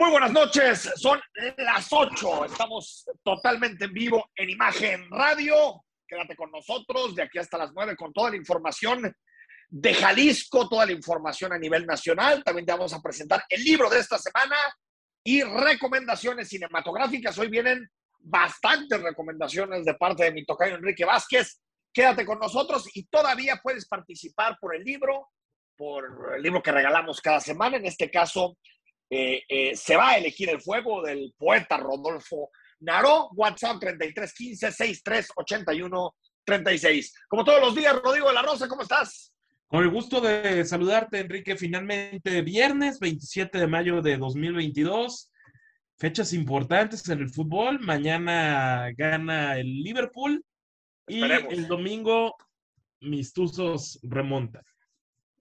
Muy buenas noches, son las 8, estamos totalmente en vivo en Imagen Radio. Quédate con nosotros de aquí hasta las 9 con toda la información de Jalisco, toda la información a nivel nacional. También te vamos a presentar el libro de esta semana y recomendaciones cinematográficas. Hoy vienen bastantes recomendaciones de parte de mi tocayo Enrique Vázquez. Quédate con nosotros y todavía puedes participar por el libro, por el libro que regalamos cada semana. En este caso, eh, eh, se va a elegir el fuego del poeta Rodolfo Naró. WhatsApp 3315 6381 36. Como todos los días, Rodrigo de la Rosa, ¿cómo estás? Con el gusto de saludarte, Enrique. Finalmente, viernes 27 de mayo de 2022. Fechas importantes en el fútbol. Mañana gana el Liverpool y el domingo mis Tuzos remontan.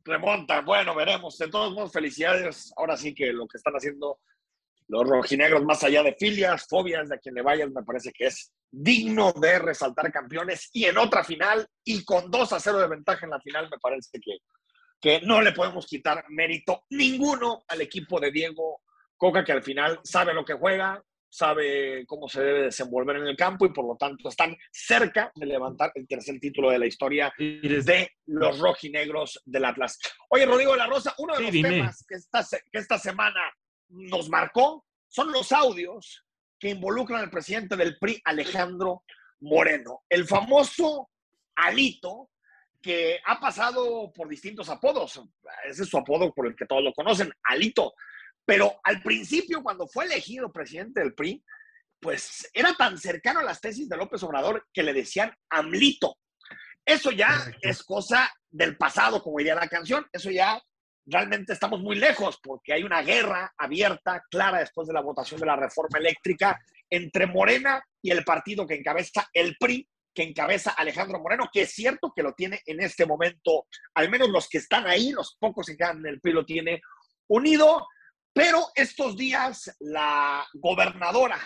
Remontan, bueno, veremos. De todos modos, felicidades. Ahora sí que lo que están haciendo los rojinegros, más allá de filias, fobias, de a quien le vayan, me parece que es digno de resaltar campeones y en otra final y con 2 a 0 de ventaja en la final, me parece que, que no le podemos quitar mérito ninguno al equipo de Diego Coca, que al final sabe lo que juega, sabe cómo se debe desenvolver en el campo y por lo tanto están cerca de levantar el tercer título de la historia de los rojinegros del Atlas. Oye, Rodrigo de la Rosa, uno de los temas que esta, que esta semana nos marcó son los audios que involucran al presidente del PRI, Alejandro Moreno. El famoso Alito, que ha pasado por distintos apodos. Ese es su apodo por el que todos lo conocen, Alito. Pero al principio, cuando fue elegido presidente del PRI, pues era tan cercano a las tesis de López Obrador que le decían AMLito. Eso ya es cosa del pasado, como diría la canción. Eso ya realmente estamos muy lejos porque hay una guerra abierta, clara, después de la votación de la reforma eléctrica entre Morena y el partido que encabeza el PRI, que encabeza Alejandro Moreno, que es cierto que lo tiene en este momento, al menos los que están ahí, los pocos que quedan en el PRI lo tiene unido, pero estos días la gobernadora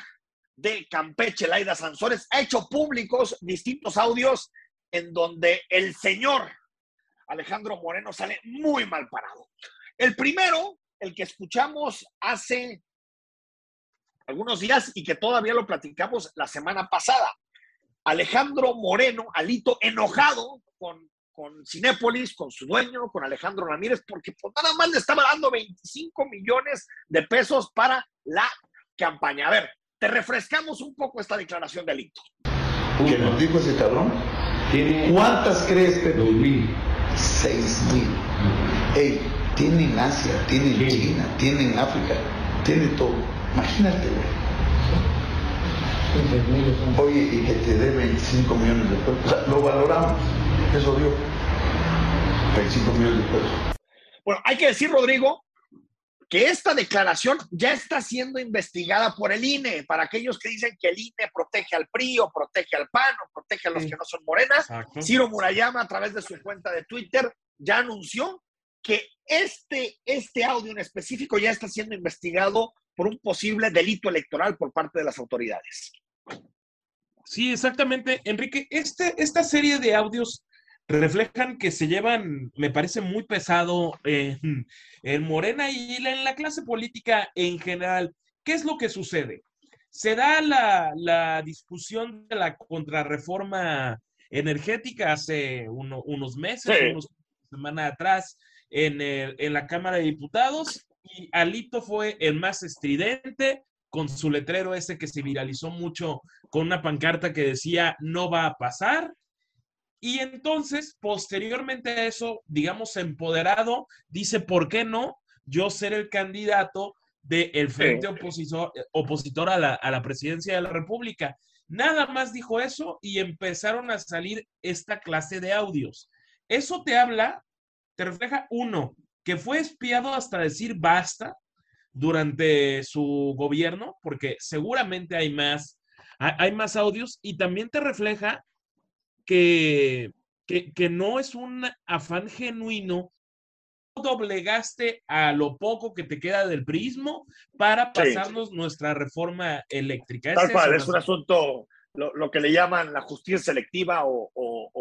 de Campeche, Laida Sansores, ha hecho públicos distintos audios en donde el señor Alejandro Moreno sale muy mal parado. El primero, el que escuchamos hace algunos días y que todavía lo platicamos la semana pasada. Alejandro Moreno, Alito, enojado con, con Cinépolis, con su dueño, con Alejandro Ramírez, porque pues, nada más le estaba dando 25 millones de pesos para la campaña. A ver, te refrescamos un poco esta declaración de Alito. ¿Qué nos dijo ese cabrón? ¿Cuántas crees, Pedro? Seis mil. Ey, tiene en Asia, tiene en China, tiene en África, tiene todo. Imagínate, güey. Oye, y que te dé 25 millones de pesos. O sea, lo valoramos. Eso dio. 25 millones de pesos. Bueno, hay que decir, Rodrigo, que esta declaración ya está siendo investigada por el INE. Para aquellos que dicen que el INE protege al PRI o protege al PAN o protege a los que no son morenas, Ciro Murayama a través de su cuenta de Twitter ya anunció que este, este audio en específico ya está siendo investigado por un posible delito electoral por parte de las autoridades. Sí, exactamente. Enrique, este, esta serie de audios reflejan que se llevan, me parece muy pesado en, Morena y en la clase política en general. ¿Qué es lo que sucede? Se da la, discusión de la contrarreforma energética hace unos meses, unos semanas atrás, en, en la Cámara de Diputados, y Alito fue el más estridente, con su letrero ese que se viralizó mucho, con una pancarta que decía no va a pasar, y entonces, posteriormente a eso, digamos, empoderado, dice, ¿por qué no yo ser el candidato del frente opositor, opositor a, la, a la presidencia de la República? Nada más dijo eso y empezaron a salir esta clase de audios. Eso te habla, te refleja, uno, que fue espiado hasta decir basta durante su gobierno, porque seguramente hay más, hay más audios, y también te refleja que, que, no es un afán genuino doblegaste a lo poco que te queda del prismo para pasarnos nuestra reforma eléctrica. Tal cual, es un asunto, lo, que le llaman la justicia selectiva o,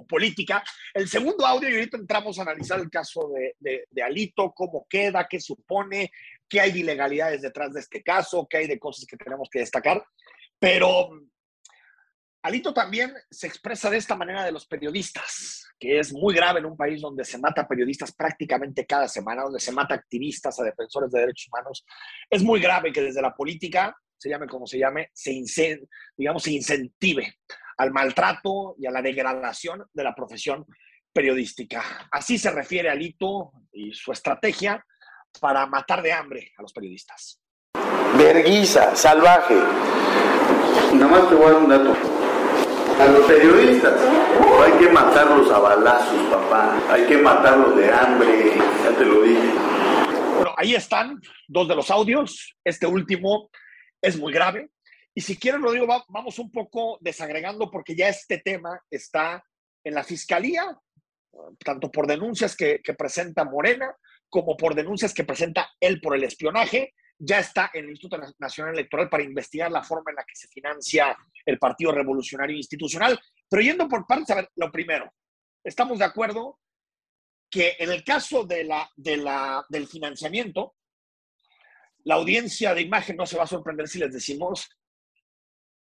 política. El segundo audio, y ahorita entramos a analizar el caso de, de, Alito, cómo queda, qué supone, qué hay de ilegalidades detrás de este caso, qué hay de cosas que tenemos que destacar, pero Alito también se expresa de esta manera de los periodistas, que es muy grave en un país donde se mata periodistas prácticamente cada semana, donde se mata activistas, a defensores de derechos humanos. Es muy grave que desde la política, se llame como se llame, se, digamos, se incentive al maltrato y a la degradación de la profesión periodística. Así se refiere Alito y su estrategia para matar de hambre a los periodistas. Verguiza, salvaje. Nada más te voy a dar un dato a los periodistas. hay que matarlos a balazos, papá. Hay que matarlos de hambre. Ya te lo dije. Bueno, ahí están dos de los audios. Este último es muy grave. Y si quieren, Rodrigo, vamos un poco desagregando porque ya este tema está en la fiscalía, tanto por denuncias que, que presenta Morena como por denuncias que presenta él por el espionaje ya está en el Instituto Nacional Electoral para investigar la forma en la que se financia el Partido Revolucionario Institucional. Pero yendo por partes, a ver, lo primero, estamos de acuerdo que en el caso de la, de la, del financiamiento, la audiencia de imagen no se va a sorprender si les decimos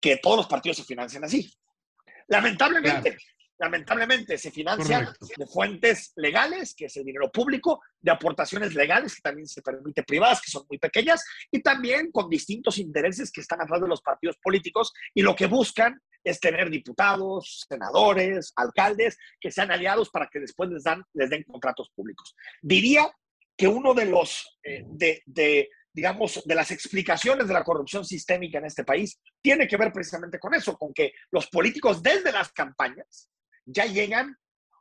que todos los partidos se financian así. Lamentablemente, lamentablemente se financian de fuentes legales, que es el dinero público, de aportaciones legales, que también se permite privadas, que son muy pequeñas, y también con distintos intereses que están atrás de los partidos políticos y lo que buscan es tener diputados, senadores, alcaldes, que sean aliados para que después les, dan, les den contratos públicos. Diría que uno de los, eh, de, de digamos, de las explicaciones de la corrupción sistémica en este país tiene que ver precisamente con eso, con que los políticos desde las campañas ya llegan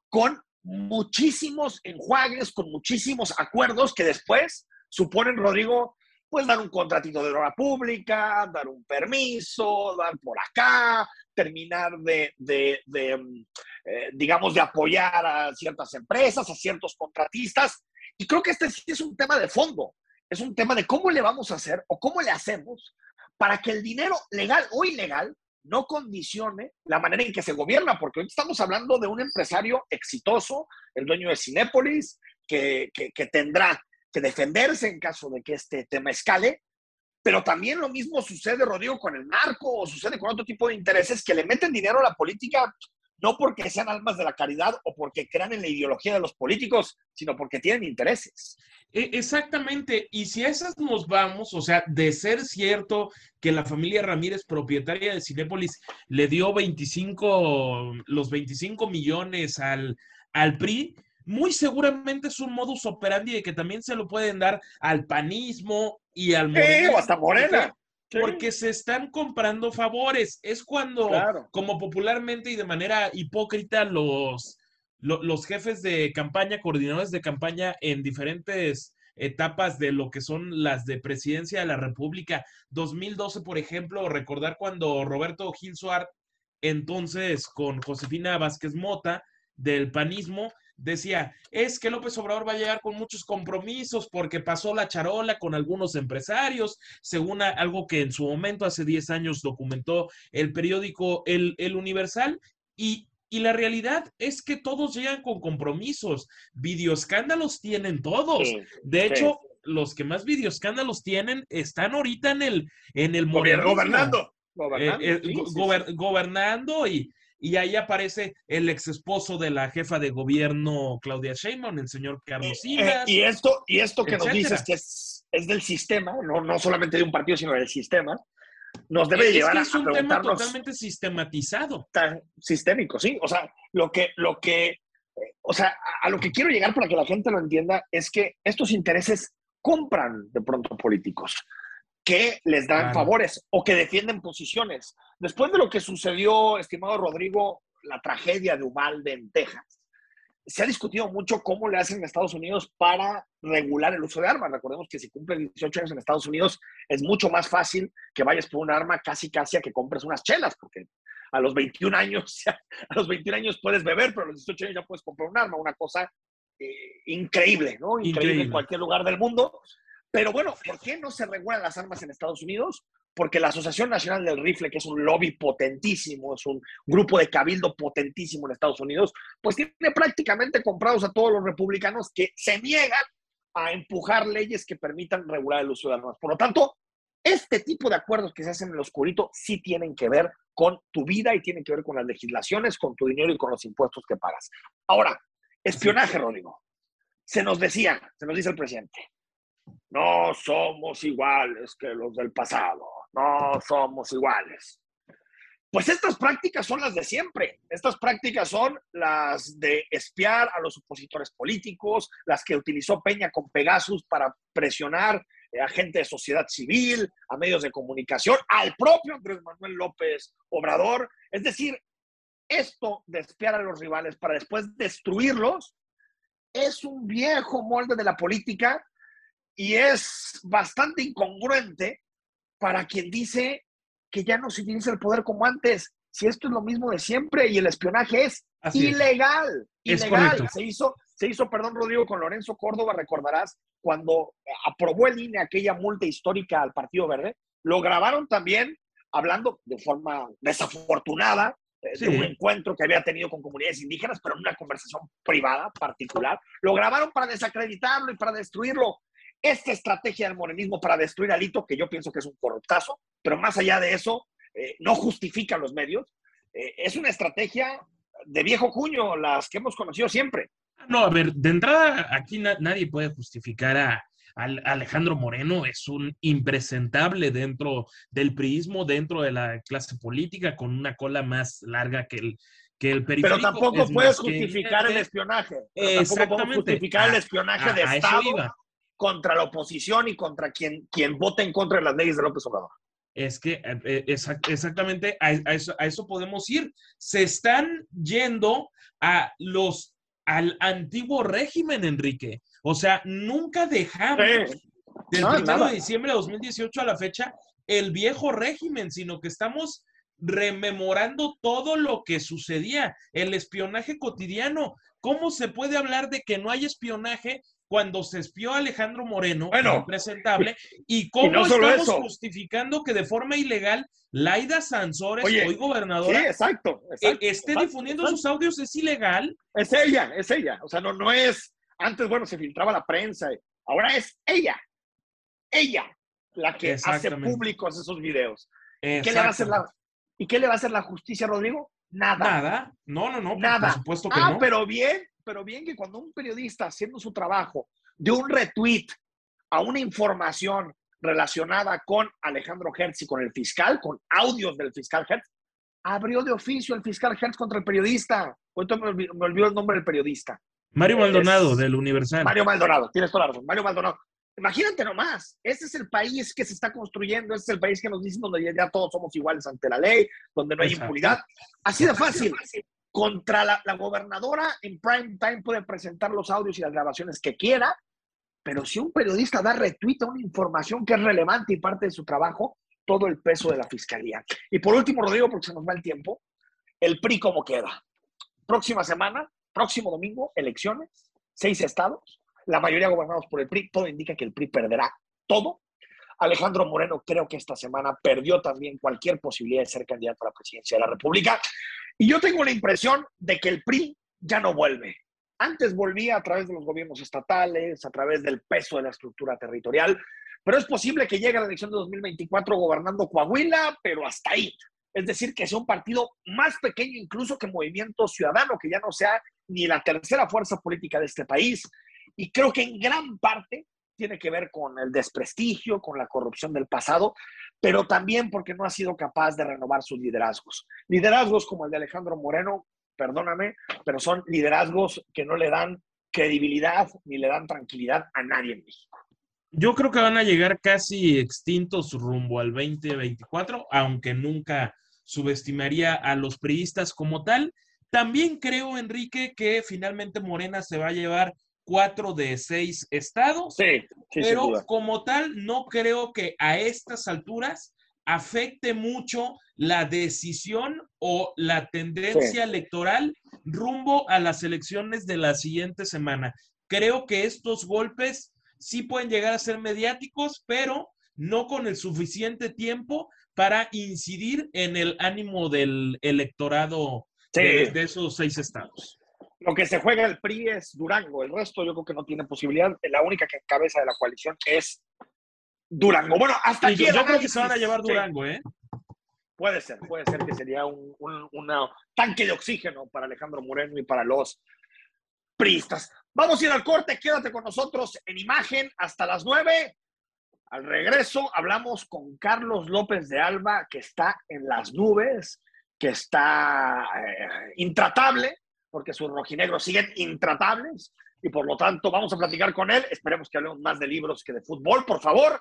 con muchísimos enjuagues, con muchísimos acuerdos que después suponen, Rodrigo, pues dar un contratito de obra pública, dar un permiso, dar por acá, terminar de, mm, eh, digamos, de apoyar a ciertas empresas, a ciertos contratistas. Y creo que este sí es un tema de fondo, es un tema de cómo le vamos a hacer o cómo le hacemos para que el dinero legal o ilegal no condicione la manera en que se gobierna, porque hoy estamos hablando de un empresario exitoso, el dueño de Cinépolis, que, que, tendrá que defenderse en caso de que este tema escale, pero también lo mismo sucede, Rodrigo, con el narco o sucede con otro tipo de intereses que le meten dinero a la política, no porque sean almas de la caridad o porque crean en la ideología de los políticos, sino porque tienen intereses. E, exactamente, y si a esas nos vamos, o sea, de ser cierto que la familia Ramírez, propietaria de Cinépolis, le dio 25, los 25 millones al, al PRI, muy seguramente es un modus operandi de que también se lo pueden dar al panismo y al morena. hasta morena. Porque se están comprando favores. Es cuando, como popularmente y de manera hipócrita, los, los jefes de campaña, coordinadores de campaña en diferentes etapas de lo que son las de presidencia de la República. 2012, por ejemplo, recordar cuando Roberto Gil Suárez, entonces con Josefina Vázquez Mota, del panismo, decía, es que López Obrador va a llegar con muchos compromisos porque pasó la charola con algunos empresarios, según algo que en su momento, hace 10 años, documentó el periódico El, el Universal, y y la realidad es que todos llegan con compromisos. Videoescándalos tienen todos. de hecho, los que más videoescándalos tienen están ahorita en el, en el Gobernando. Gobernando, eh, eh, gobernando y, y ahí aparece el ex esposo de la jefa de gobierno Claudia Sheinbaum, el señor Carlos eh, Simas. y esto, y esto que nos dices que es, es, del sistema, no, no solamente de un partido, sino del sistema, nos debe llevar es un tema totalmente sistematizado. sistémico, sí. O sea, lo que, lo que, eh, o sea, a, lo que quiero llegar para que la gente lo entienda es que estos intereses compran de pronto políticos que les dan favores o que defienden posiciones. Después de lo que sucedió, estimado Rodrigo, la tragedia de Uvalde en Texas, se ha discutido mucho cómo le hacen en Estados Unidos para regular el uso de armas. Recordemos que si cumples 18 años en Estados Unidos es mucho más fácil que vayas por un arma casi casi a que compres unas chelas, porque a los 21 años, a los 21 años puedes beber, pero a los 18 años ya puedes comprar un arma, una cosa eh, increíble, ¿no? increíble en cualquier lugar del mundo. Pero bueno, ¿por qué no se regulan las armas en Estados Unidos? porque la Asociación Nacional del Rifle, que es un lobby potentísimo, es un grupo de cabildo potentísimo en Estados Unidos, pues tiene prácticamente comprados a todos los republicanos que se niegan a empujar leyes que permitan regular el uso de armas. Por lo tanto, este tipo de acuerdos que se hacen en el oscurito sí tienen que ver con tu vida y tienen que ver con las legislaciones, con tu dinero y con los impuestos que pagas. Ahora, espionaje, Rodrigo. Se nos decía, se nos dice el presidente, no somos iguales que los del pasado, no somos iguales. Pues estas prácticas son las de siempre. Estas prácticas son las de espiar a los opositores políticos, las que utilizó Peña con Pegasus para presionar a gente de sociedad civil, a medios de comunicación, al propio Andrés Manuel López Obrador. Es decir, esto de espiar a los rivales para después destruirlos es un viejo molde de la política y es bastante incongruente para quien dice que ya no se utiliza el poder como antes. Si esto es lo mismo de siempre y el espionaje es ilegal, ilegal. se hizo, se hizo, perdón, Rodrigo, con Lorenzo Córdoba, recordarás, cuando aprobó el INE aquella multa histórica al Partido Verde, lo grabaron también hablando de forma desafortunada eh, de un encuentro que había tenido con comunidades indígenas, pero en una conversación privada, particular. Lo grabaron para desacreditarlo y para destruirlo esta estrategia del morenismo para destruir a Hito, que yo pienso que es un corruptazo, pero más allá de eso, eh, no justifica los medios, eh, es una estrategia de viejo cuño, las que hemos conocido siempre. No, a ver, de entrada aquí nadie puede justificar a, Alejandro Moreno, es un impresentable dentro del priismo, dentro de la clase política, con una cola más larga que el, que el Pero tampoco puedes justificar el espionaje. Tampoco podemos justificar el espionaje de Estado contra la oposición y contra quien, quien vote en contra de las leyes de López Obrador. Es que eh, eh, exactamente a, eso, podemos ir. Se están yendo a los al antiguo régimen, Enrique. O sea, nunca dejamos del 1 de diciembre de 2018 a la fecha el viejo régimen, sino que estamos rememorando todo lo que sucedía, el espionaje cotidiano. ¿Cómo se puede hablar de que no hay espionaje cuando se espió a Alejandro Moreno, bueno, presentable, y cómo estamos justificando que de forma ilegal Laida Sansores, hoy gobernadora, exacto, e-, esté difundiendo sus audios, es ilegal. Es ella, es ella. O sea, no, no es, antes, bueno, se filtraba la prensa, ahora es ella, ella, la que hace públicos esos videos. ¿Qué le va a hacer la, ¿Y qué le va a hacer la justicia, Rodrigo? Nada. Nada. No, no, no. Nada. Por supuesto que ah, pero bien, pero bien que cuando un periodista haciendo su trabajo de un retweet a una información relacionada con Alejandro Hertz y con el fiscal, con audios del fiscal Hertz, abrió de oficio el fiscal Hertz contra el periodista. Ahorita me, olvidó, el nombre del periodista. Mario Maldonado, del Universal. Mario Maldonado, tienes toda la razón. Mario Maldonado. Imagínate nomás, ese es el país que se está construyendo, ese es el país que nos dicen donde ya, todos somos iguales ante la ley, donde no hay impunidad. Así de fácil contra la, gobernadora en prime time puede presentar los audios y las grabaciones que quiera, pero si un periodista da retweet a una información que es relevante y parte de su trabajo, todo el peso de la fiscalía. Y por último, Rodrigo, porque se nos va el tiempo, el PRI cómo queda. Próxima semana, próximo domingo, elecciones, seis estados, la mayoría gobernados por el PRI, todo indica que el PRI perderá todo. Alejandro Moreno creo que esta semana perdió también cualquier posibilidad de ser candidato a la presidencia de la República. Y yo tengo la impresión de que el PRI ya no vuelve. Antes volvía a través de los gobiernos estatales, a través del peso de la estructura territorial, pero es posible que llegue a la elección de 2024 gobernando Coahuila, pero hasta ahí. Es decir, que sea un partido más pequeño incluso que Movimiento Ciudadano, que ya no sea ni la tercera fuerza política de este país. Y creo que en gran parte tiene que ver con el desprestigio, con la corrupción del pasado, pero también porque no ha sido capaz de renovar sus liderazgos. Liderazgos como el de Alejandro Moreno, perdóname, pero son liderazgos que no le dan credibilidad ni le dan tranquilidad a nadie en México. Yo creo que van a llegar casi extintos rumbo al 2024, aunque nunca subestimaría a los priistas como tal. También creo, Enrique, que finalmente Morena se va a llevar cuatro de seis estados. Sí, pero como tal, no creo que a estas alturas afecte mucho la decisión o la tendencia electoral rumbo a las elecciones de la siguiente semana. Creo que estos golpes sí pueden llegar a ser mediáticos, pero no con el suficiente tiempo para incidir en el ánimo del electorado de esos seis estados. Lo que se juega el PRI es Durango, el resto yo creo que no tiene posibilidad. La única que cabeza de la coalición es Durango. Bueno, hasta aquí. Yo, creo que se van a llevar Durango, ¿eh? Puede ser, puede ser que sería un, tanque de oxígeno para Alejandro Moreno y para los priistas. Vamos a ir al corte, quédate con nosotros en imagen hasta las nueve. Al regreso hablamos con Carlos López de Alba, que está en las nubes, que está eh, intratable, porque sus rojinegros siguen intratables, y por lo tanto vamos a platicar con él. Esperemos que hablemos más de libros que de fútbol, por favor.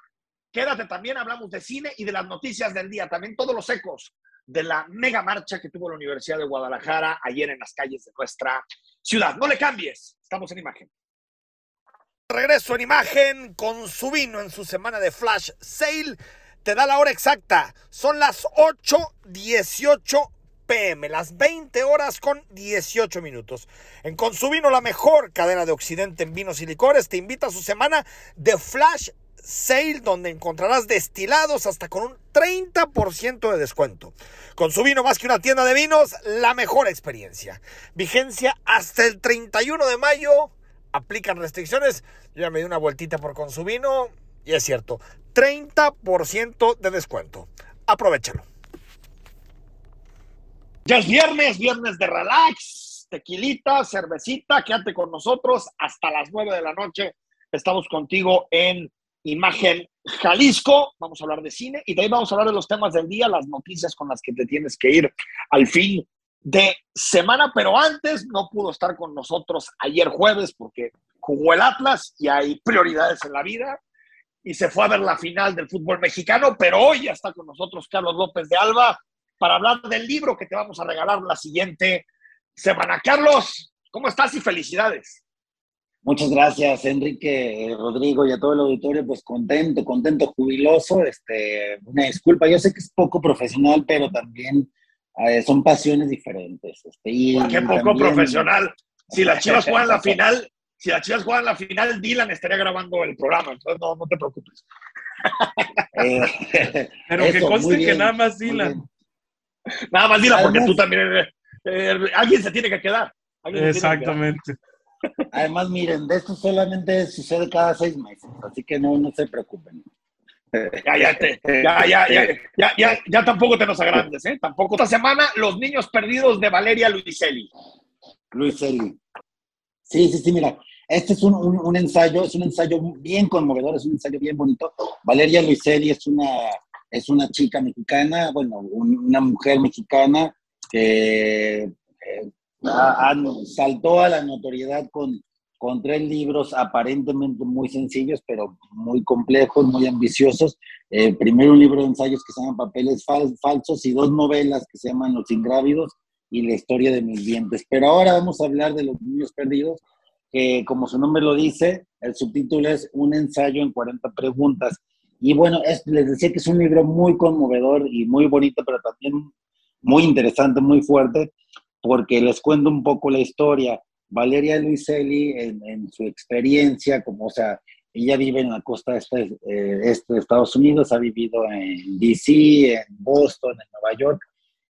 Quédate también, hablamos de cine y de las noticias del día, también todos los ecos de la mega marcha que tuvo la Universidad de Guadalajara ayer en las calles de nuestra ciudad. No le cambies, estamos en imagen. Regreso en imagen con su vino en su semana de flash sale. Te da la hora exacta. Son las 8.18 pm, las 20 horas con 18 minutos. En Consubino, la mejor cadena de Occidente en vinos y licores, te invita a su semana de flash sale donde encontrarás destilados hasta con un 30% de descuento. Con más que una tienda de vinos, la mejor experiencia. Vigencia hasta el 31 de mayo. Aplican restricciones. Yo ya me di una vueltita por con su vino y es cierto, 30% de descuento. Aprovechalo. Ya es viernes, viernes de relax, tequilita, cervecita, quédate con nosotros hasta las 9 de la noche. Estamos contigo en Imagen Jalisco, vamos a hablar de cine y también vamos a hablar de los temas del día, las noticias con las que te tienes que ir al fin de semana, pero antes no pudo estar con nosotros ayer jueves porque jugó el Atlas y hay prioridades en la vida. Y se fue a ver la final del fútbol mexicano, pero hoy ya está con nosotros Carlos López de Alba para hablar del libro que te vamos a regalar la siguiente semana. Carlos, ¿cómo estás y felicidades? Muchas gracias, Enrique, Rodrigo y a todo el auditorio, pues contento, contento, jubiloso. Este, una disculpa, yo sé que es poco profesional, pero también eh, son pasiones diferentes. Este, y ¿Qué poco profesional? Si las Chivas juegan la final, si las Chivas juegan la final, Dylan estaría grabando el programa, entonces no, no te preocupes. Eh, pero que conste que nada más Dylan. Nada más Dylan, porque tú también, alguien se tiene que quedar. Exactamente. Además, miren, de esto solamente sucede cada seis meses, así que no, no se preocupen. Ya, ya, ya, ya, ya, ya, ya, tampoco te nos agrandes, ¿eh? Tampoco. Esta semana, Los Niños Perdidos de Valeria Luiselli. Luiselli. Sí, sí, sí, mira, este es un, un, ensayo, es un ensayo bien conmovedor, es un ensayo bien bonito. Valeria Luiselli es una, es una chica mexicana, bueno, una mujer mexicana que eh, saltó a la notoriedad con, con tres libros aparentemente muy sencillos, pero muy complejos, muy ambiciosos. Eh, primero un libro de ensayos que se llama Papeles Falsos y dos novelas que se llaman Los Ingrávidos y La Historia de mis dientes. Pero ahora vamos a hablar de Los Niños Perdidos, que como su nombre lo dice, el subtítulo es Un ensayo en 40 preguntas. Y bueno, les decía que es un libro muy conmovedor y muy bonito, pero también muy interesante, muy fuerte, porque les cuento un poco la historia. Valeria Luiselli, en, su experiencia, como, o sea, ella vive en la costa este, eh, este, de Estados Unidos, ha vivido en DC, en Boston, en Nueva York,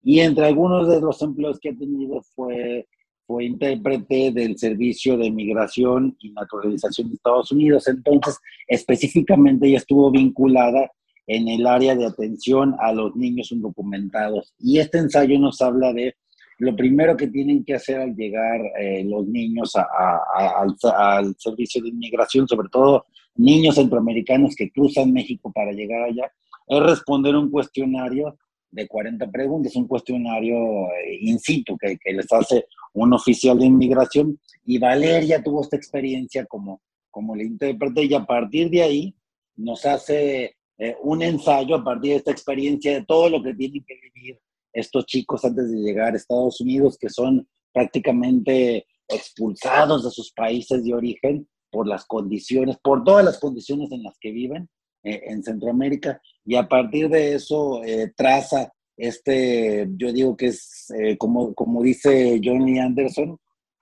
y entre algunos de los empleos que ha tenido fue, fue intérprete del Servicio de Migración y Naturalización de Estados Unidos. Entonces, específicamente ella estuvo vinculada en el área de atención a los niños indocumentados. Y este ensayo nos habla de lo primero que tienen que hacer al llegar eh, los niños al, servicio de inmigración, sobre todo niños centroamericanos que cruzan México para llegar allá, es responder un cuestionario de 40 preguntas, un cuestionario eh, in situ que, les hace un oficial de inmigración. Y Valeria tuvo esta experiencia como, como le intérprete y a partir de ahí nos hace eh, un ensayo a partir de esta experiencia de todo lo que tienen que vivir estos chicos antes de llegar a Estados Unidos que son prácticamente expulsados de sus países de origen por las condiciones, por todas las condiciones en las que viven eh, en Centroamérica y a partir de eso eh, traza este, yo digo que es eh, como, como dice Johnny Anderson,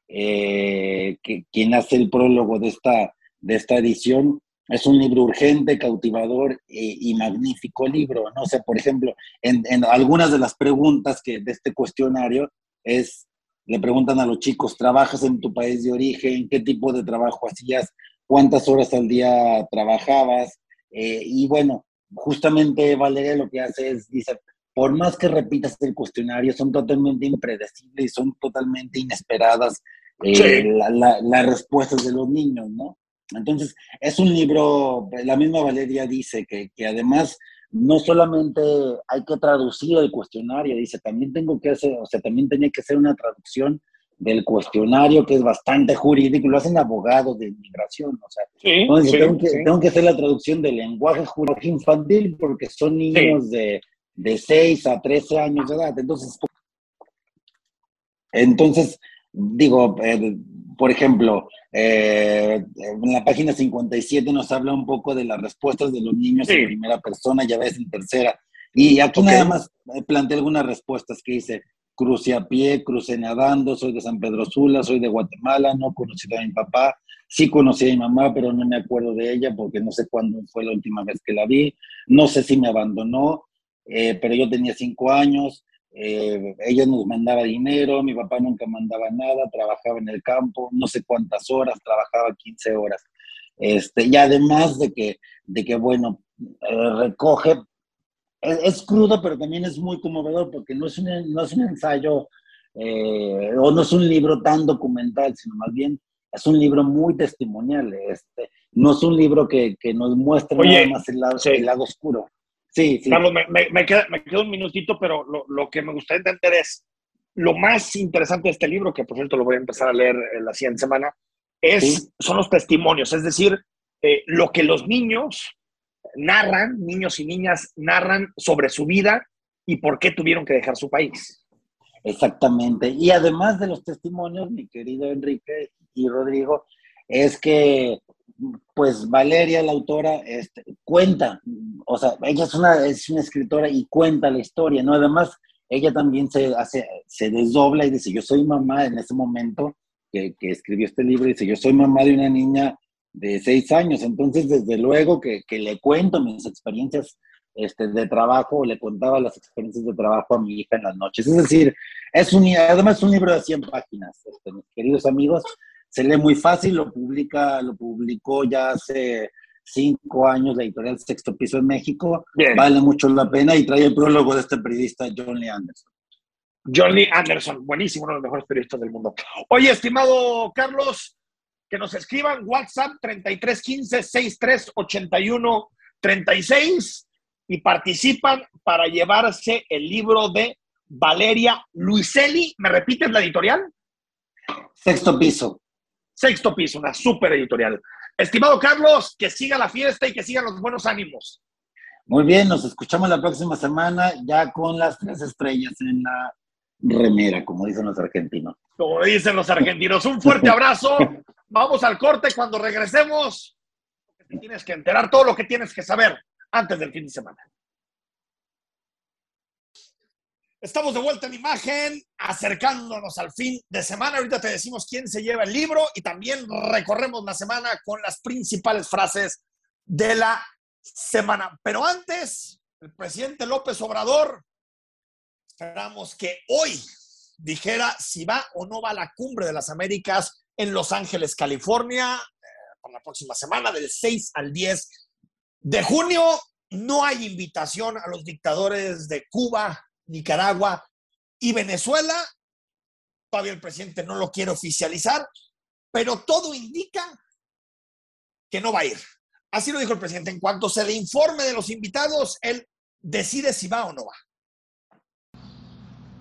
que, quien hace el prólogo de esta, de esta edición, es un libro urgente, cautivador y, magnífico libro. ¿no? sé, por ejemplo, en, algunas de las preguntas que, de este cuestionario es, le preguntan a los chicos, ¿trabajas en tu país de origen? ¿Qué tipo de trabajo hacías? ¿Cuántas horas al día trabajabas? Eh, y bueno, justamente Valeria lo que hace es, dice, por más que repitas el cuestionario, son totalmente impredecibles y son totalmente inesperadas eh, las respuestas de los niños, ¿no? Entonces, es un libro, la misma Valeria dice que, que además no solamente hay que traducir el cuestionario, dice, también tengo que hacer, o sea, también tenía que hacer una traducción del cuestionario que es bastante jurídico, lo hacen abogados de inmigración, o sea, entonces tengo, que, tengo, que, hacer la traducción del lenguaje jurídico infantil porque son niños de, de 6 a 13 años de edad, entonces, entonces digo, eh, por ejemplo, eh, en la página 57 nos habla un poco de las respuestas de los niños en primera persona, ya ves en tercera. Y aquí nada más planteé algunas respuestas que dice, cruce a pie, cruce nadando, soy de San Pedro Sula, soy de Guatemala, no conocí a mi papá, sí conocí a mi mamá, pero no me acuerdo de ella porque no sé cuándo fue la última vez que la vi, no sé si me abandonó, eh, pero yo tenía cinco años, eh, ella nos mandaba dinero, mi papá nunca mandaba nada, trabajaba en el campo, no sé cuántas horas, trabajaba 15 horas. Este, y además de que, de que bueno, eh, recoge, es, crudo, pero también es muy conmovedor porque no es un, no es un ensayo eh, o no es un libro tan documental, sino más bien es un libro muy testimonial. Este, no es un libro que, que nos muestra nada más el lado, el lado oscuro. Sí, sí. Carlos, me, queda, un minutito, pero lo, que me gustaría entender es lo más interesante de este libro, que por cierto lo voy a empezar a leer la siguiente semana, es, son los testimonios, es decir, eh, lo que los niños narran, niños y niñas narran sobre su vida y por qué tuvieron que dejar su país. Exactamente. Y además de los testimonios, mi querido Enrique y Rodrigo, es que pues Valeria, la autora, este, cuenta, o sea, ella es una, es una escritora y cuenta la historia, ¿no? Además, ella también se hace, se desdobla y dice, yo soy mamá en ese momento que, que escribió este libro, dice, yo soy mamá de una niña de seis años, entonces desde luego que, que le cuento mis experiencias este, de trabajo, le contaba las experiencias de trabajo a mi hija en las noches. Es decir, es un, además es un libro de 100 páginas, este, mis queridos amigos, se lee muy fácil, lo publica, lo publicó ya hace cinco años la editorial Sexto Piso en México. Vale mucho la pena y trae el prólogo de este periodista John Lee Anderson. John Lee Anderson, buenísimo, uno de los mejores periodistas del mundo. Oye, estimado Carlos, que nos escriban WhatsApp 3315 6381 36 y participan para llevarse el libro de Valeria Luiselli. ¿Me repites la editorial? Sexto Piso. Sexto piso, una super editorial. Estimado Carlos, que siga la fiesta y que sigan los buenos ánimos. Muy bien, nos escuchamos la próxima semana ya con las tres estrellas en la remera, como dicen los argentinos. Como dicen los argentinos. Un fuerte abrazo. Vamos al corte cuando regresemos. Tienes que enterar todo lo que tienes que saber antes del fin de semana. Estamos de vuelta en imagen, acercándonos al fin de semana. Ahorita te decimos quién se lleva el libro y también recorremos la semana con las principales frases de la semana. Pero antes, el presidente López Obrador, esperamos que hoy dijera si va o no va a la cumbre de las Américas en Los Ángeles, California, eh, para la próxima semana, del 6 al 10 de junio. No hay invitación a los dictadores de Cuba, Nicaragua y Venezuela. Todavía el presidente no lo quiere oficializar, pero todo indica que no va a ir. Así lo dijo el presidente. En cuanto se le informe de los invitados, él decide si va o no va.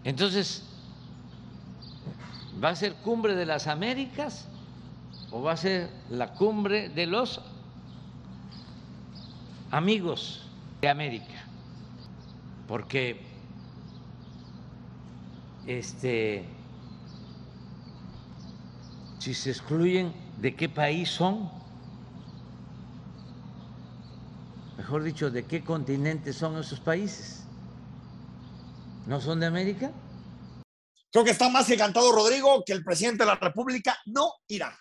Entonces, ¿va a ser cumbre de las Américas o va a ser la cumbre de los amigos de América? Porque este, si se excluyen, ¿de qué país son? Mejor dicho, ¿de qué continente son esos países? ¿No son de América? Creo que está más que cantado, Rodrigo, que el presidente de la República no irá.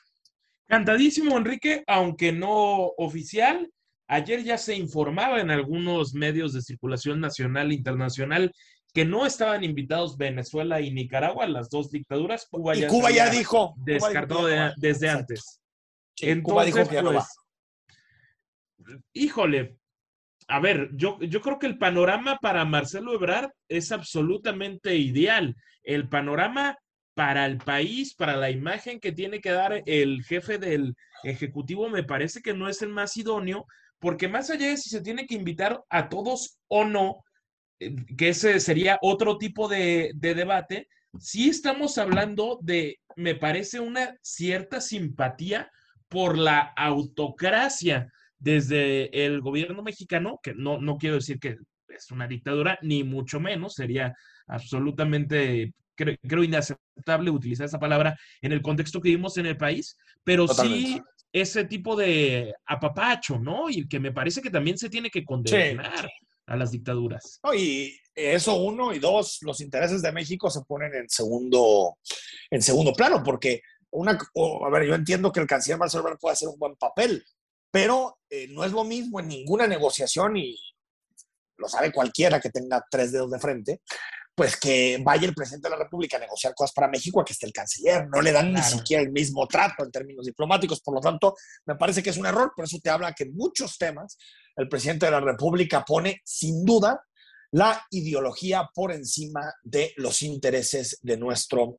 Cantadísimo, Enrique, aunque no oficial. Ayer ya se informaba en algunos medios de circulación nacional e internacional que no estaban invitados Venezuela y Nicaragua, las dos dictaduras. Cuba y ya Cuba ya dijo. Cuba dijo Descartado de- desde Exacto. antes. Sí, Cuba dijo que ya no va. pues, híjole, a ver, yo, yo creo que el panorama para Marcelo Ebrard es absolutamente ideal. El panorama para el país, para la imagen que tiene que dar el jefe del Ejecutivo, me parece que no es el más idóneo, porque más allá de si se tiene que invitar a todos o no, eh, que ese sería otro tipo de, de debate, sí estamos hablando de, me parece, una cierta simpatía por la autocracia desde el gobierno mexicano, que no, no quiero decir que es una dictadura, ni mucho menos, sería absolutamente, creo, creo inaceptable utilizar esa palabra en el contexto que vivimos en el país, pero sí ese tipo de apapacho, ¿no? Y que me parece que también se tiene que condenar a las dictaduras. No, y eso uno y dos, los intereses de México se ponen en segundo, en segundo plano, porque una, o, a ver, yo entiendo que el canciller Marcelo Ebrard puede hacer un buen papel, pero eh, no es lo mismo en ninguna negociación y lo sabe cualquiera que tenga tres dedos de frente, pues que vaya el presidente de la República a negociar cosas para México a que esté el canciller. No le dan ni siquiera el mismo trato en términos diplomáticos. Por lo tanto, me parece que es un error. Por eso te habla que en muchos temas el presidente de la República pone sin duda la ideología por encima de los intereses de nuestro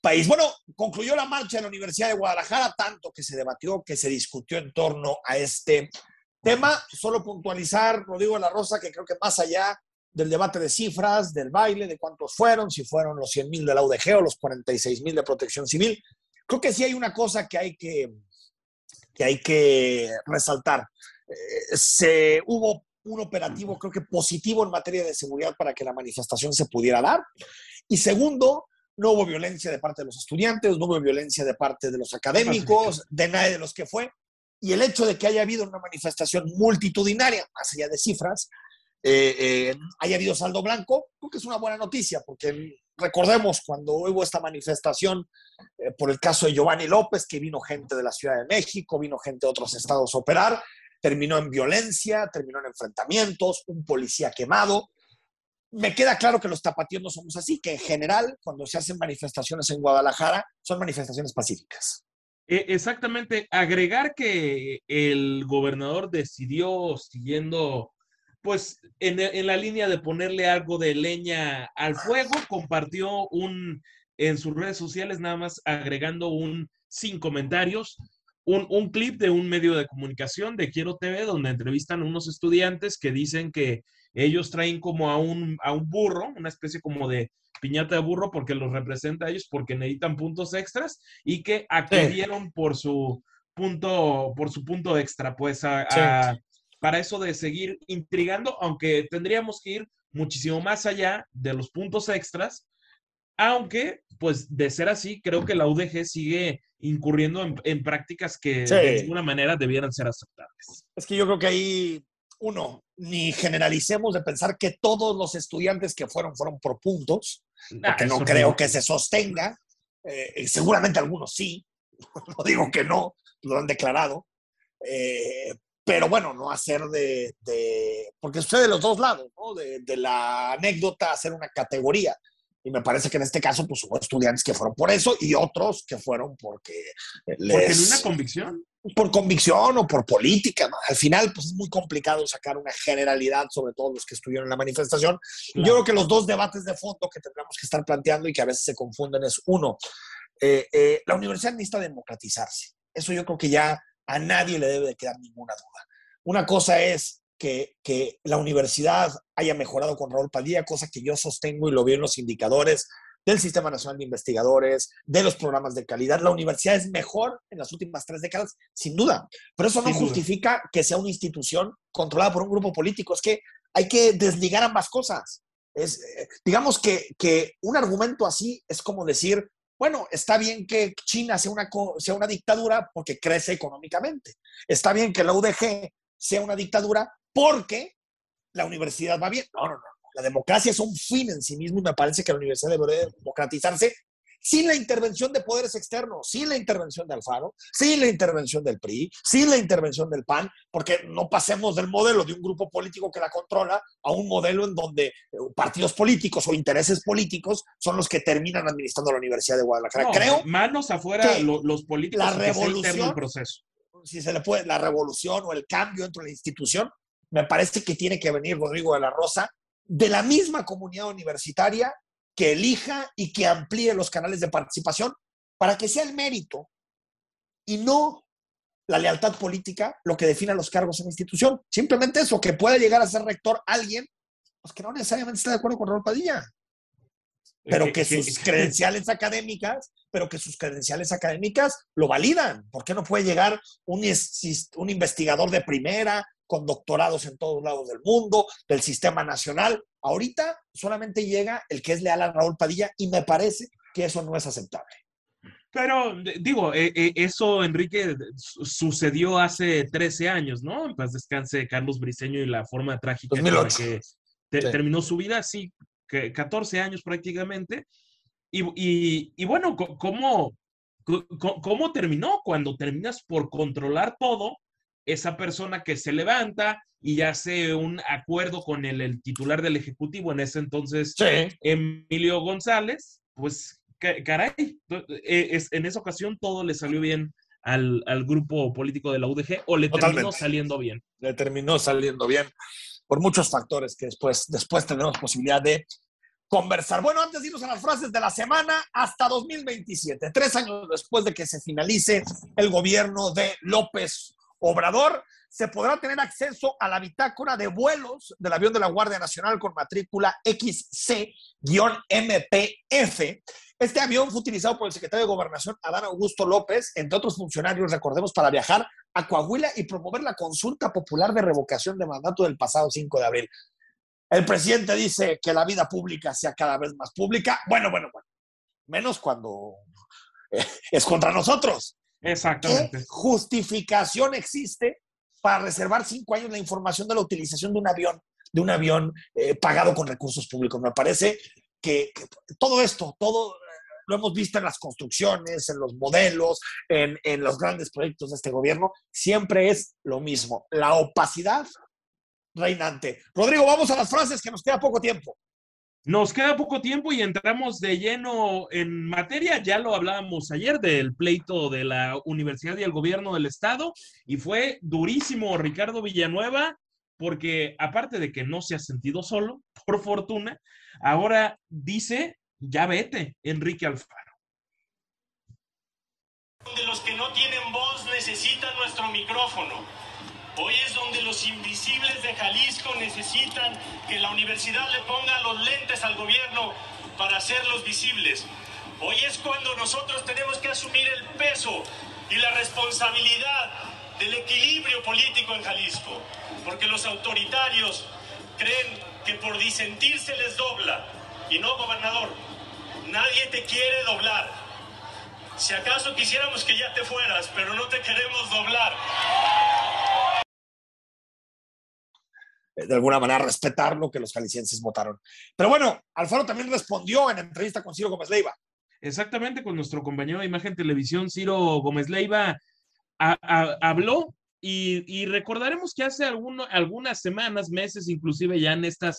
país. Bueno, concluyó la marcha en la Universidad de Guadalajara, tanto que se debatió, que se discutió en torno a este tema. Solo puntualizar, Rodrigo de la Rosa, que creo que más allá del debate de cifras, del baile, de cuántos fueron, si fueron los 100 mil de la UDG o los 46 mil de protección civil, creo que sí hay una cosa que hay que, que, hay que resaltar. Eh, se, hubo un operativo, creo que positivo en materia de seguridad para que la manifestación se pudiera dar. Y segundo, no hubo violencia de parte de los estudiantes, no hubo violencia de parte de los académicos, de nadie de los que fue. Y el hecho de que haya habido una manifestación multitudinaria, más allá de cifras, eh, eh, haya habido saldo blanco, creo que es una buena noticia, porque recordemos cuando hubo esta manifestación eh, por el caso de Giovanni López, que vino gente de la Ciudad de México, vino gente de otros estados a operar, terminó en violencia, terminó en enfrentamientos, un policía quemado. Me queda claro que los tapatíos no somos así, que en general, cuando se hacen manifestaciones en Guadalajara, son manifestaciones pacíficas. Eh, exactamente, agregar que el gobernador decidió, siguiendo, pues, en, en la línea de ponerle algo de leña al fuego, compartió un, en sus redes sociales, nada más agregando un, sin comentarios, un, un clip de un medio de comunicación de Quiero TV, donde entrevistan a unos estudiantes que dicen que ellos traen como a un, a un burro, una especie como de piñata de burro porque los representa a ellos porque necesitan puntos extras y que acudieron por su punto por su punto extra pues a, a, para eso de seguir intrigando aunque tendríamos que ir muchísimo más allá de los puntos extras aunque pues de ser así creo que la UDG sigue incurriendo en, en prácticas que Sí. de ninguna manera debieran ser aceptables. Es que yo creo que ahí, uno, ni generalicemos de pensar que todos los estudiantes que fueron fueron por puntos, porque no creo que se sostenga. Eh, seguramente algunos sí, no digo que no, lo han declarado. Eh, pero bueno, no hacer de, de- porque sucede de los dos lados, ¿no? De, de la anécdota hacer una categoría. Y me parece que en este caso, pues hubo estudiantes que fueron por eso y otros que fueron porque porque les, en una convicción por convicción o por política. ¿no? Al final, pues es muy complicado sacar una generalidad sobre todos los que estuvieron en la manifestación. Y Yo creo que los dos debates de fondo que tendremos que estar planteando y que a veces se confunden es uno, eh, eh, la universidad necesita democratizarse. Eso yo creo que ya a nadie le debe de quedar ninguna duda. Una cosa es que, que la universidad haya mejorado con Raúl Padilla, cosa que yo sostengo y lo veo en los indicadores del Sistema Nacional de Investigadores, de los programas de calidad. La universidad es mejor en las últimas tres décadas, sin duda. Pero eso no Sin duda. justifica que sea una institución controlada por un grupo político. Es que hay que desligar ambas cosas. Es, eh, digamos que, que un argumento así es como decir, bueno, está bien que China sea una, sea una dictadura porque crece económicamente. Está bien que la UDG sea una dictadura porque la universidad va bien. No, no, no. La democracia es un fin en sí mismo y me parece que la universidad debería democratizarse sin la intervención de poderes externos, sin la intervención de Alfaro, sin la intervención del PRI, sin la intervención del PAN, porque no pasemos del modelo de un grupo político que la controla a un modelo en donde eh, partidos políticos o intereses políticos son los que terminan administrando la Universidad de Guadalajara. Creo manos afuera que los políticos la revolución- el proceso. si se le puede, la revolución o el cambio dentro de la institución, me parece que tiene que venir Rodrigo de la Rosa de la misma comunidad universitaria que elija y que amplíe los canales de participación para que sea el mérito y no la lealtad política lo que defina los cargos en la institución. Simplemente eso, que pueda llegar a ser rector alguien pues que no necesariamente está de acuerdo con Raúl Padilla, pero que, sus credenciales académicas, pero que sus credenciales académicas lo validan. ¿Por qué no puede llegar un, un investigador de primera con doctorados en todos lados del mundo, del sistema nacional? Ahorita solamente llega el que es leal a Raúl Padilla y me parece que eso no es aceptable. Pero digo, eh, eh, eso, Enrique, su- sucedió hace 13 años, ¿no? En paz descanse Carlos Briceño y la forma trágica con la 2008. que te- Sí. terminó su vida, sí, que 14 años prácticamente. Y, y- y bueno, ¿cómo, ¿cómo terminó? Cuando terminas por controlar todo, esa persona que se levanta y hace un acuerdo con el, el titular del Ejecutivo, en ese entonces Sí. Emilio González, pues ca- caray, eh, es- en esa ocasión todo le salió bien al, al grupo político de la UDG o le terminó saliendo bien. le terminó saliendo bien por muchos factores que después, después tendremos posibilidad de conversar. Bueno, antes de irnos a las frases de la semana, hasta 2027, tres años después de que se finalice el gobierno de López Obrador, se podrá tener acceso a la bitácora de vuelos del avión de la Guardia Nacional con matrícula XC-MPF. Este avión fue utilizado por el secretario de Gobernación, Adán Augusto López, entre otros funcionarios, recordemos, para viajar a Coahuila y promover la consulta popular de revocación de mandato del pasado 5 de abril. El presidente dice que la vida pública sea cada vez más pública. Bueno, bueno, bueno. Menos cuando eh, es contra nosotros. ¿Qué Exactamente. justificación existe para reservar cinco años la información de la utilización de un avión, de un avión eh, pagado con recursos públicos? Me parece que, que todo esto, todo eh, lo hemos visto en las construcciones, en los modelos, en, en los grandes proyectos de este gobierno, siempre es lo mismo, la opacidad reinante. Rodrigo, vamos a las frases que nos queda poco tiempo. Nos queda poco tiempo y entramos de lleno en materia. Ya lo hablábamos ayer del pleito de la universidad y el gobierno del estado y fue durísimo Ricardo Villanueva porque aparte de que no se ha sentido solo, por fortuna, ahora dice, ya vete, Enrique Alfaro. donde los que no tienen voz necesitan nuestro micrófono. Los invisibles de Jalisco necesitan que la universidad le ponga los lentes al gobierno para hacerlos visibles. Hoy es cuando nosotros tenemos que asumir el peso y la responsabilidad del equilibrio político en Jalisco, porque los autoritarios creen que por disentir se les dobla. Y no, gobernador, nadie te quiere doblar. Si acaso quisiéramos que ya te fueras, pero no te queremos doblar. Eh, de alguna manera respetar lo que los jaliscienses votaron. Pero bueno, Alfaro también respondió en entrevista con Ciro Gómez Leiva. Exactamente, con nuestro compañero de Imagen Televisión, Ciro Gómez Leiva, habló y, recordaremos que hace alguno- algunas semanas, meses, inclusive ya en esta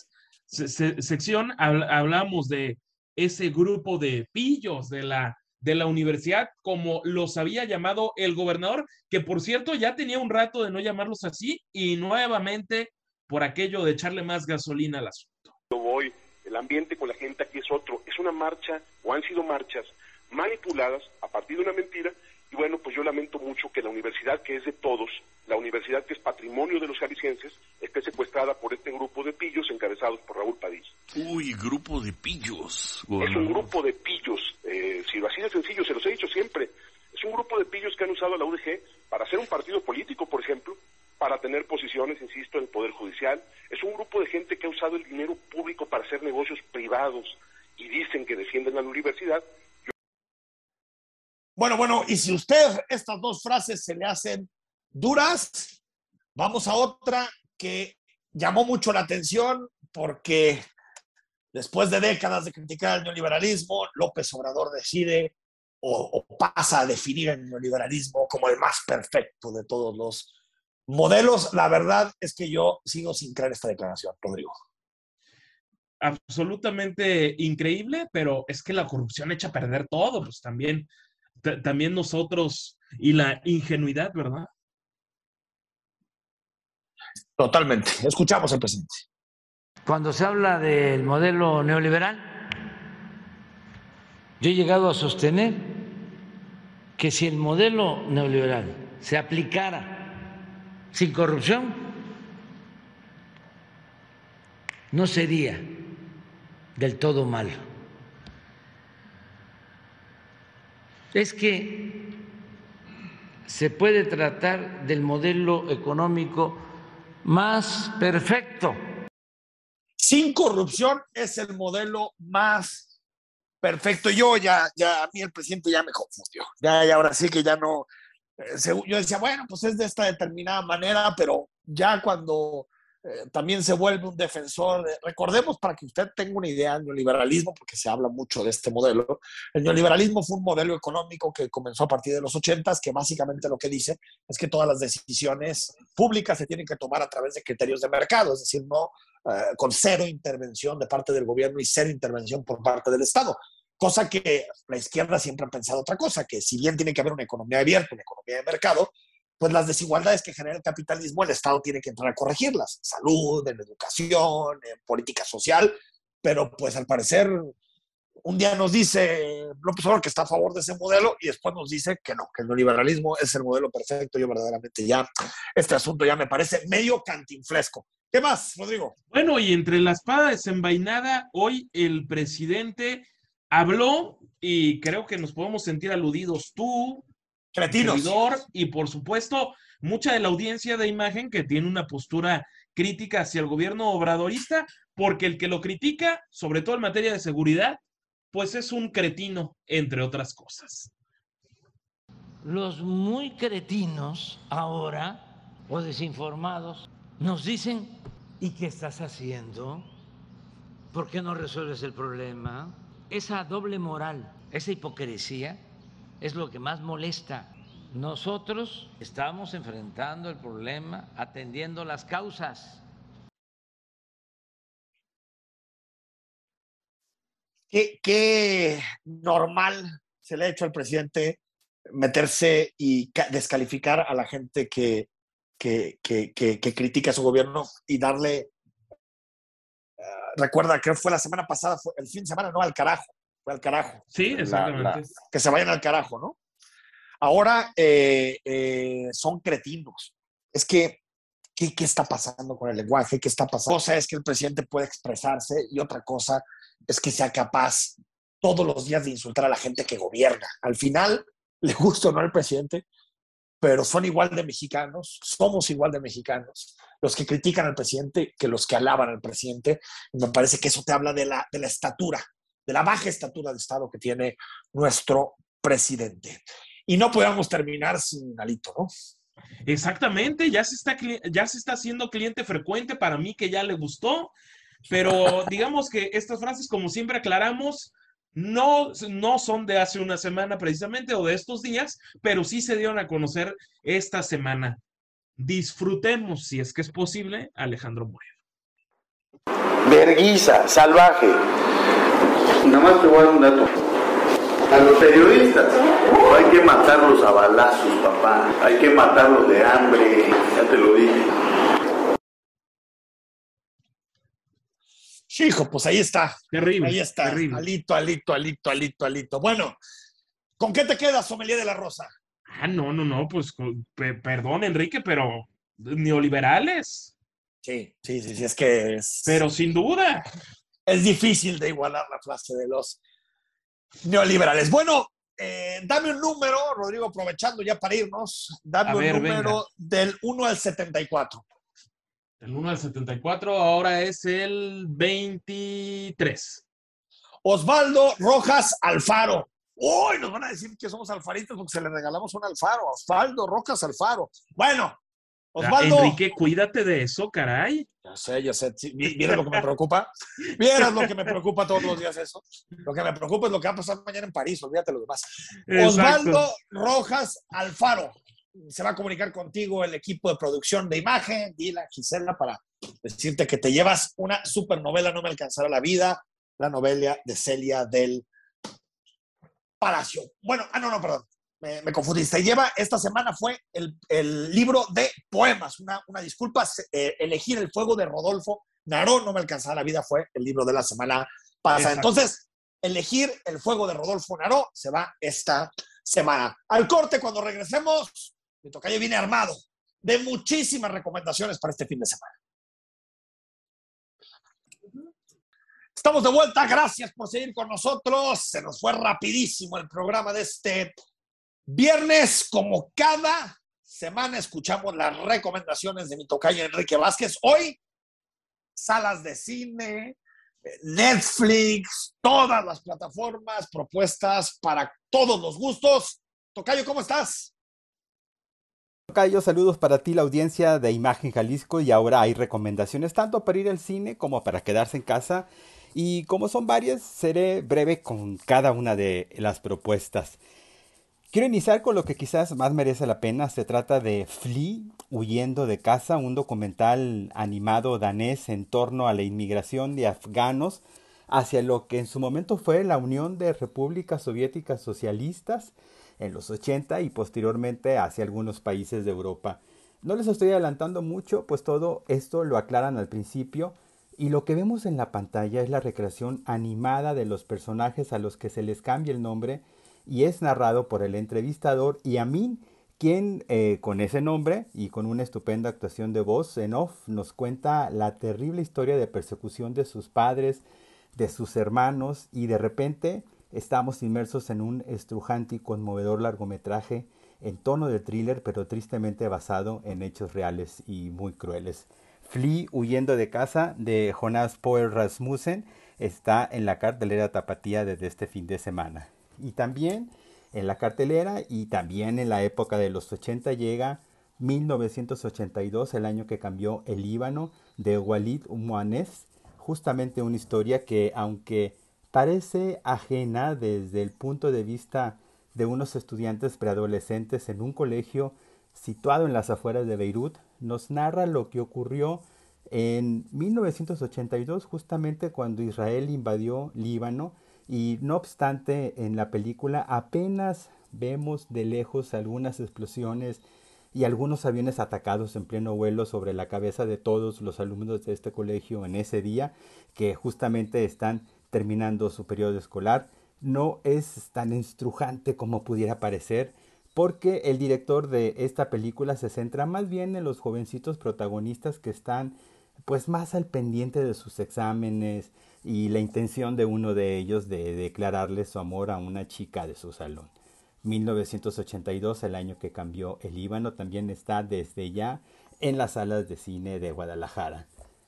se- se- sección, habl- hablamos de ese grupo de pillos de la, de la universidad, como los había llamado el gobernador, que por cierto ya tenía un rato de no llamarlos así y nuevamente por aquello de echarle más gasolina al asunto. voy, el ambiente con la gente aquí es otro. Es una marcha, o han sido marchas, manipuladas a partir de una mentira. Y bueno, pues yo lamento mucho que la universidad que es de todos, la universidad que es patrimonio de los jaliscienses, esté secuestrada por este grupo de pillos encabezados por Raúl Padilla. Uy, grupo de pillos. Es un grupo de pillos, eh, si lo así de sencillo, se los he dicho siempre, es un grupo de pillos que han usado a la UDG para hacer un partido político, por ejemplo, para tener posiciones, insisto, en el Poder Judicial. Es un grupo de gente que ha usado el dinero público para hacer negocios privados y dicen que defienden a la universidad. Bueno, bueno, y si usted estas dos frases se le hacen duras, vamos a otra que llamó mucho la atención porque Después de décadas de criticar el neoliberalismo, López Obrador decide o, o pasa a definir el neoliberalismo como el más perfecto de todos los modelos. La verdad es que yo sigo sin creer esta declaración, Rodrigo. absolutamente increíble, pero es que la corrupción echa a perder todo, pues también, también nosotros y la ingenuidad, ¿verdad? Totalmente. Escuchamos al presidente. Cuando se habla del modelo neoliberal, yo he llegado a sostener que si el modelo neoliberal se aplicara sin corrupción, no sería del todo malo. Es que se puede tratar del modelo económico más perfecto. Sin corrupción es el modelo más perfecto. Yo ya, ya, a mí el presidente ya me confundió. Ya, ya ahora sí que ya no. Eh, yo decía, bueno, pues es de esta determinada manera, pero ya cuando eh, también se vuelve un defensor, de- recordemos para que usted tenga una idea del neoliberalismo, porque se habla mucho de este modelo. El neoliberalismo fue un modelo económico que comenzó a partir de los 80, que básicamente lo que dice es que todas las decisiones públicas se tienen que tomar a través de criterios de mercado, es decir, no eh, con cero intervención de parte del gobierno y cero intervención por parte del Estado. Cosa que la izquierda siempre ha pensado otra cosa, que si bien tiene que haber una economía abierta, una economía de mercado, pues las desigualdades que genera el capitalismo, el Estado tiene que entrar a corregirlas. Salud, en educación, en política social, pero pues al parecer un día nos dice López Obrador que está a favor de ese modelo y después nos dice que no, que el neoliberalismo es el modelo perfecto. Yo verdaderamente ya, este asunto ya me parece medio cantinflesco. ¿Qué más, Rodrigo? Bueno, y entre la espada desenvainada, hoy el presidente habló y creo que nos podemos sentir aludidos tú, Cretinos. servidor, y por supuesto, mucha de la audiencia de imagen que tiene una postura crítica hacia el gobierno obradorista, porque el que lo critica, sobre todo en materia de seguridad, pues es un cretino, entre otras cosas. Los muy cretinos ahora, o desinformados, nos dicen, ¿y qué estás haciendo? ¿Por qué no resuelves el problema? Esa doble moral, esa hipocresía es lo que más molesta. Nosotros estamos enfrentando el problema atendiendo las causas. ¿Qué, normal se le ha hecho al presidente meterse y ca- descalificar a la gente que, que, que, que- critica a su gobierno y darle, recuerda, creo que fue la semana pasada, fue el fin de semana, no, al carajo, fue al carajo. Sí, La- exactamente. la- que se vayan al carajo, ¿no? Ahora eh, eh, son cretinos. Es que, ¿qué, ¿qué está pasando con el lenguaje? ¿Qué está pasando? Cosa es que el presidente puede expresarse y otra cosa es que sea capaz todos los días de insultar a la gente que gobierna. Al final, le gusta o no al presidente, pero son igual de mexicanos, somos igual de mexicanos, los que critican al presidente que los que alaban al presidente. Y me parece que eso te habla de la, de la estatura, de la baja estatura de Estado que tiene nuestro presidente. Y no podemos terminar sin Alito, ¿no? Exactamente, ya se está, ya se está haciendo cliente frecuente para mí que ya le gustó, pero digamos que estas frases, como siempre aclaramos, no, no son de hace una semana precisamente o de estos días, pero sí se dieron a conocer esta semana. Disfrutemos, si es que es posible, Alejandro Moreno. Verguiza, salvaje. Nada más te voy a dar un dato. A los periodistas hay que matarlos a balazos, papá. Hay que matarlos de hambre, ya te lo dije. Hijo, pues ahí está. Terrible. Ahí está. terrible. Alito, alito, alito, alito, alito. Bueno, ¿con qué te quedas, Sommelier de la Rosa? Ah, no, no, no, pues perdón, Enrique, pero neoliberales, Sí, sí, sí, sí, es que es, pero sin duda. es difícil de igualar la frase de los neoliberales. Bueno, eh, dame un número, Rodrigo, aprovechando ya para irnos, dame A un ver, número venga. del 1 al 74. El 1 al 74 ahora es el 23. Osvaldo Rojas Alfaro. Uy, nos van a decir que somos alfaristas porque se le regalamos un Alfaro. Osvaldo Rojas Alfaro. Bueno, Osvaldo. Enrique, cuídate de eso, caray. Ya sé, ya sé. Mira lo que me preocupa. Vieras lo que me preocupa todos los días eso. Lo que me preocupa es lo que va a pasar mañana en París, olvídate lo demás. Osvaldo Rojas Alfaro. Se va a comunicar contigo el equipo de producción de imagen, Dila, Gisela, para decirte que te llevas una supernovela, No me alcanzará la vida, la novela de Celia del Palacio. Bueno, ah, no, no, perdón me, me confundiste. Lleva, esta semana fue el, el libro de poemas. Una, una disculpa, eh, elegir el fuego de Rodolfo Naró, no me alcanzaba la vida, fue el libro de la semana pasada. Entonces, elegir el fuego de Rodolfo Naró se va esta semana. Al corte, cuando regresemos, mi tocayo viene armado de muchísimas recomendaciones para este fin de semana. Estamos de vuelta, gracias por seguir con nosotros. Se nos fue rapidísimo el programa de este Viernes, como cada semana, escuchamos las recomendaciones de mi tocayo Enrique Vázquez. Hoy, salas de cine, Netflix, todas las plataformas propuestas para todos los gustos. Tocayo, ¿cómo estás? Tocayo, saludos para ti, la audiencia de Imagen Jalisco, y ahora hay recomendaciones tanto para ir al cine como para quedarse en casa. Y como son varias, seré breve con cada una de las propuestas. Quiero iniciar con lo que quizás más merece la pena. Se trata de Flea, huyendo de casa, un documental animado danés en torno a la inmigración de afganos hacia lo que en su momento fue la Unión de Repúblicas Soviéticas Socialistas en los 80 y posteriormente hacia algunos países de Europa. No les estoy adelantando mucho, pues todo esto lo aclaran al principio y lo que vemos en la pantalla es la recreación animada de los personajes a los que se les cambia el nombre y es narrado por el entrevistador Yamin, quien eh, con ese nombre y con una estupenda actuación de voz en off nos cuenta la terrible historia de persecución de sus padres, de sus hermanos y de repente estamos inmersos en un estrujante y conmovedor largometraje en tono de thriller pero tristemente basado en hechos reales y muy crueles. Flea huyendo de casa de Jonas Poel Rasmussen está en la cartelera tapatía desde este fin de semana. Y también en la cartelera y también en la época de los 80 llega 1982, el año que cambió el Líbano, de Walid Umwanes, justamente una historia que aunque parece ajena desde el punto de vista de unos estudiantes preadolescentes en un colegio situado en las afueras de Beirut, nos narra lo que ocurrió en 1982, justamente cuando Israel invadió Líbano y no obstante, en la película apenas vemos de lejos algunas explosiones y algunos aviones atacados en pleno vuelo sobre la cabeza de todos los alumnos de este colegio en ese día, que justamente están terminando su periodo escolar. No es tan estrujante como pudiera parecer, porque el director de esta película se centra más bien en los jovencitos protagonistas que están pues más al pendiente de sus exámenes, y la intención de uno de ellos de declararle su amor a una chica de su salón. 1982, el año que cambió el Líbano, también está desde ya en las salas de cine de Guadalajara.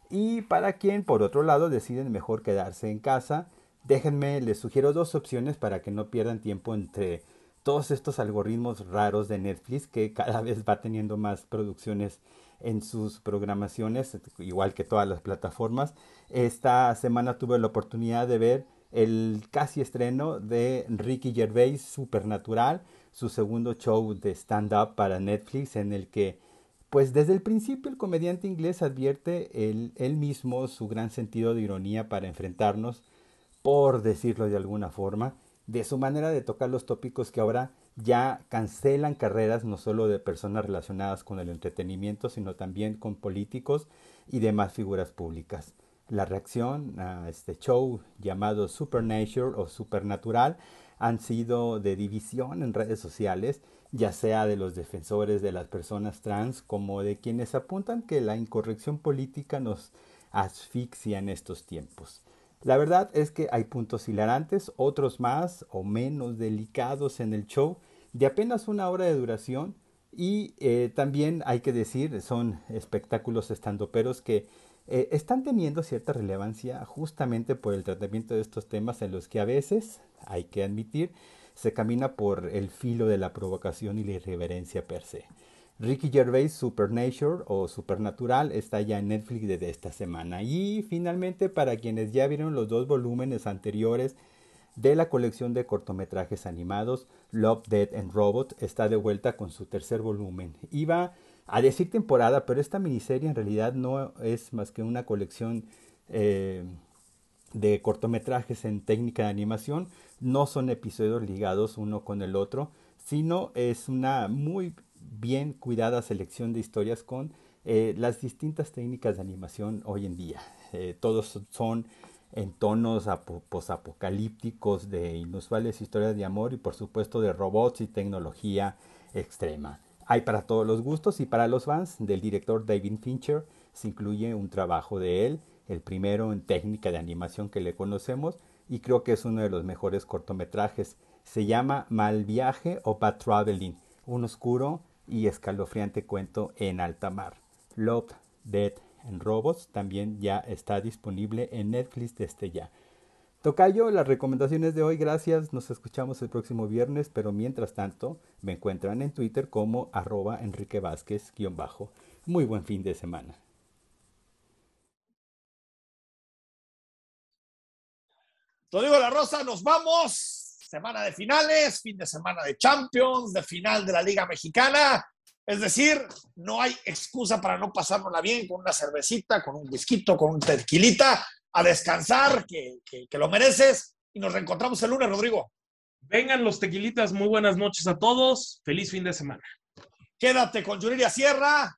Y para quien, por otro lado, deciden mejor quedarse en casa, déjenme, les sugiero dos opciones para que no pierdan tiempo entre todos estos algoritmos raros de Netflix que cada vez va teniendo más producciones en sus programaciones, igual que todas las plataformas. Esta semana tuve la oportunidad de ver el casi estreno de Ricky Gervais Supernatural, su segundo show de stand-up para Netflix, en el que, pues desde el principio el comediante inglés advierte él, él mismo su gran sentido de ironía para enfrentarnos, por decirlo de alguna forma, de su manera de tocar los tópicos que ahora ya cancelan carreras no solo de personas relacionadas con el entretenimiento, sino también con políticos y demás figuras públicas. La reacción a este show llamado Supernature o Supernatural han sido de división en redes sociales, ya sea de los defensores de las personas trans como de quienes apuntan que la incorrección política nos asfixia en estos tiempos. La verdad es que hay puntos hilarantes, otros más o menos delicados en el show, de apenas una hora de duración. Y eh, también hay que decir, son espectáculos estandoperos que eh, están teniendo cierta relevancia justamente por el tratamiento de estos temas en los que a veces, hay que admitir, se camina por el filo de la provocación y la irreverencia per se. Ricky Gervais Supernature o Supernatural está ya en Netflix desde esta semana. Y finalmente, para quienes ya vieron los dos volúmenes anteriores de la colección de cortometrajes animados, Love, Dead and Robot está de vuelta con su tercer volumen. Iba a decir temporada, pero esta miniserie en realidad no es más que una colección eh, de cortometrajes en técnica de animación. No son episodios ligados uno con el otro, sino es una muy bien cuidada selección de historias con eh, las distintas técnicas de animación hoy en día. Eh, todos son en tonos posapocalípticos de inusuales historias de amor y por supuesto de robots y tecnología extrema. Hay para todos los gustos y para los fans del director David Fincher se incluye un trabajo de él, el primero en técnica de animación que le conocemos y creo que es uno de los mejores cortometrajes. Se llama Mal Viaje o Bad Traveling, un oscuro y escalofriante cuento en alta mar. Love, Dead Robots también ya está disponible en Netflix desde ya. Tocayo, las recomendaciones de hoy, gracias, nos escuchamos el próximo viernes, pero mientras tanto me encuentran en Twitter como arroba Enrique Vázquez-bajo. Muy buen fin de semana. Rodrigo La Rosa, nos vamos semana de finales, fin de semana de Champions, de final de la Liga Mexicana. Es decir, no hay excusa para no pasárnosla bien con una cervecita, con un whisky, con un tequilita, a descansar, que, que, lo mereces. Y nos reencontramos el lunes, Rodrigo. Vengan los tequilitas, muy buenas noches a todos. Feliz fin de semana. Quédate con Yuriria Sierra,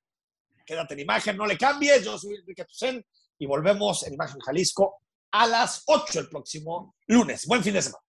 quédate en imagen, no le cambies. Yo soy Enrique Tucen y volvemos en Imagen Jalisco a las 8 el próximo lunes. Buen fin de semana.